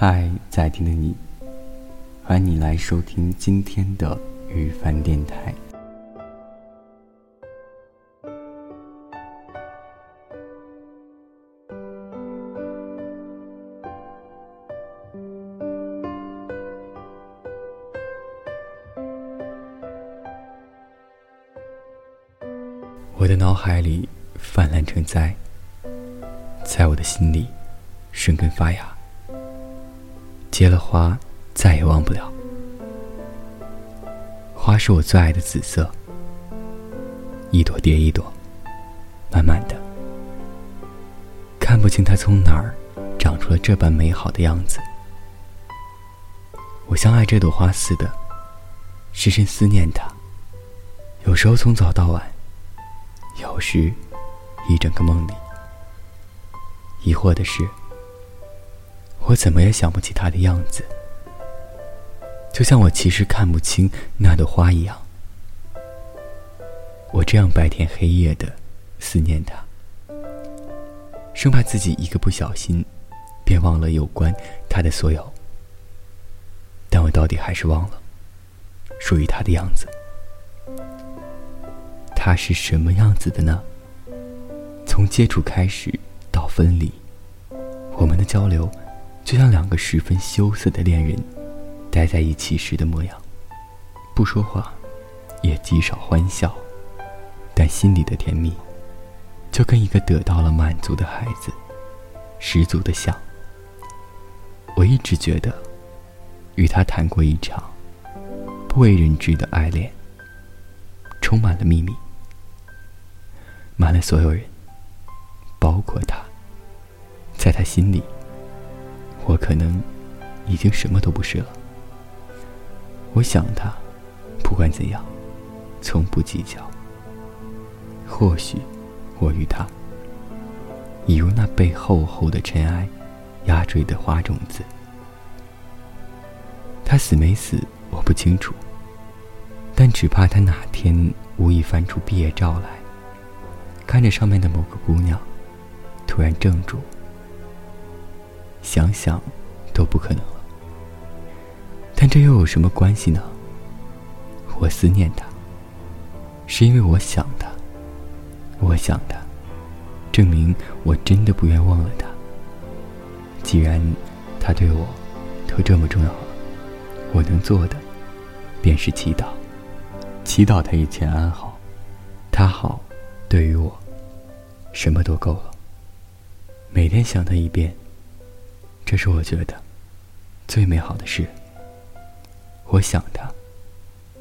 嗨，在听的你，欢迎你来收听今天的雨凡电台。我的脑海里泛滥成灾，在我的心里生根发芽。结了花，再也忘不了。花是我最爱的紫色，一朵叠一朵，慢慢的，看不清它从哪儿长出了这般美好的样子。我像爱这朵花似的，深深思念它。有时候从早到晚，有时一整个梦里。疑惑的是。我怎么也想不起他的样子，就像我其实看不清那朵花一样。我这样白天黑夜的思念他，生怕自己一个不小心，便忘了有关他的所有。但我到底还是忘了，属于他的样子。他是什么样子的呢？从接触开始到分离，我们的交流。就像两个十分羞涩的恋人，待在一起时的模样，不说话，也极少欢笑，但心里的甜蜜，就跟一个得到了满足的孩子，十足的像。我一直觉得，与他谈过一场不为人知的爱恋，充满了秘密，瞒了所有人，包括他，在他心里。我可能已经什么都不是了。我想他，不管怎样，从不计较。或许我与他，已如那被厚厚的尘埃压坠的花种子。他死没死，我不清楚，但只怕他哪天无意翻出毕业照来，看着上面的某个姑娘，突然怔住。想想，都不可能了。但这又有什么关系呢？我思念他，是因为我想他。我想他，证明我真的不愿忘了他。既然他对我都这么重要了，我能做的便是祈祷，祈祷他一切安好。他好，对于我，什么都够了。每天想他一遍。这是我觉得最美好的事。我想他，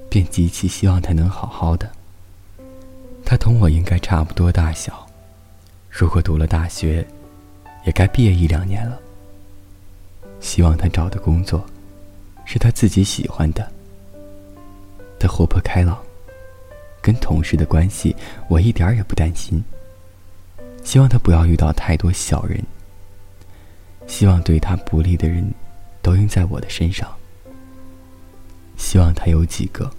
便极其希望他能好好的。他同我应该差不多大小，如果读了大学，也该毕业一两年了。希望他找的工作是他自己喜欢的。他活泼开朗，跟同事的关系我一点也不担心。希望他不要遇到太多小人。希望对他不利的人，都用在我的身上。希望他有几个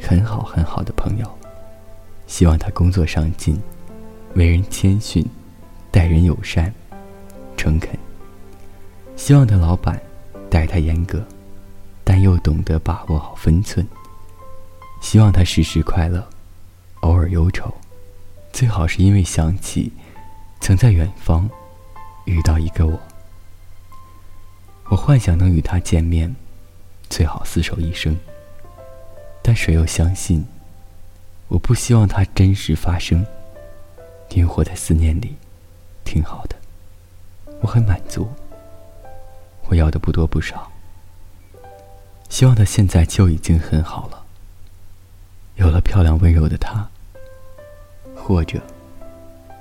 很好很好的朋友。希望他工作上进，为人谦逊，待人友善，诚恳。希望他老板待他严格，但又懂得把握好分寸。希望他时时快乐，偶尔忧愁，最好是因为想起曾在远方遇到一个我。我幻想能与他见面，最好厮守一生。但谁又相信？我不希望它真实发生，因为活在思念里，挺好的。我很满足。我要的不多不少。希望他现在就已经很好了，有了漂亮温柔的他，或者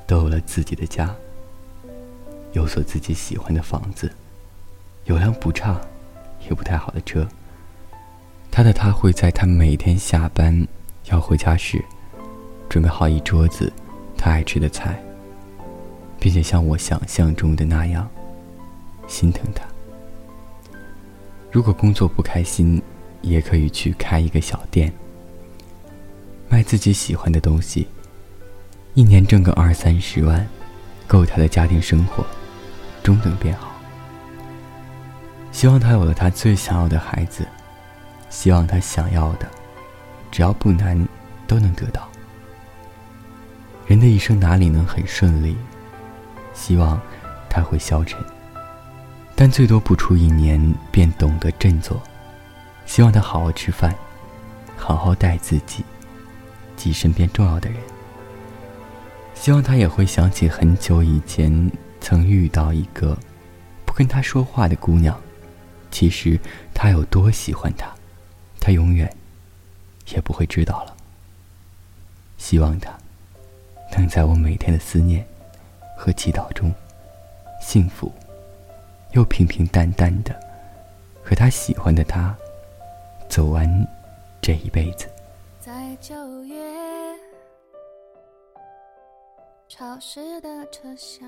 都有了自己的家，有所自己喜欢的房子。有辆不差，也不太好的车。他的他会在他每天下班要回家时，准备好一桌子他爱吃的菜，并且像我想象中的那样心疼他。如果工作不开心，也可以去开一个小店，卖自己喜欢的东西，一年挣个二三十万，够他的家庭生活中等便好。希望他有了他最想要的孩子，希望他想要的，只要不难，都能得到。人的一生哪里能很顺利？希望他会消沉，但最多不出一年便懂得振作。希望他好好吃饭，好好待自己及身边重要的人。希望他也会想起很久以前曾遇到一个不跟他说话的姑娘，其实他有多喜欢她，他永远也不会知道了。希望他能在我每天的思念和祈祷中，幸福又平平淡淡的和他喜欢的他走完这一辈子。在九月。潮湿的车厢，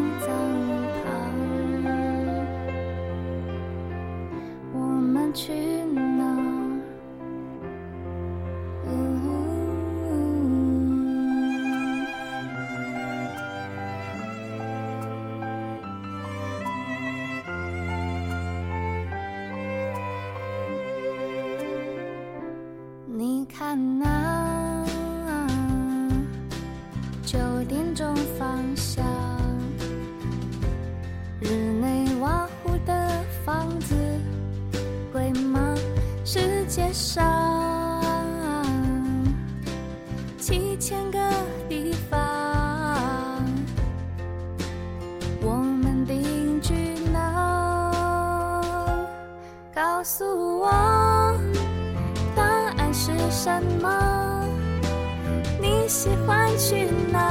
街上七千个地方我们定居哪告诉我答案是什么？你喜欢去哪？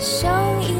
像一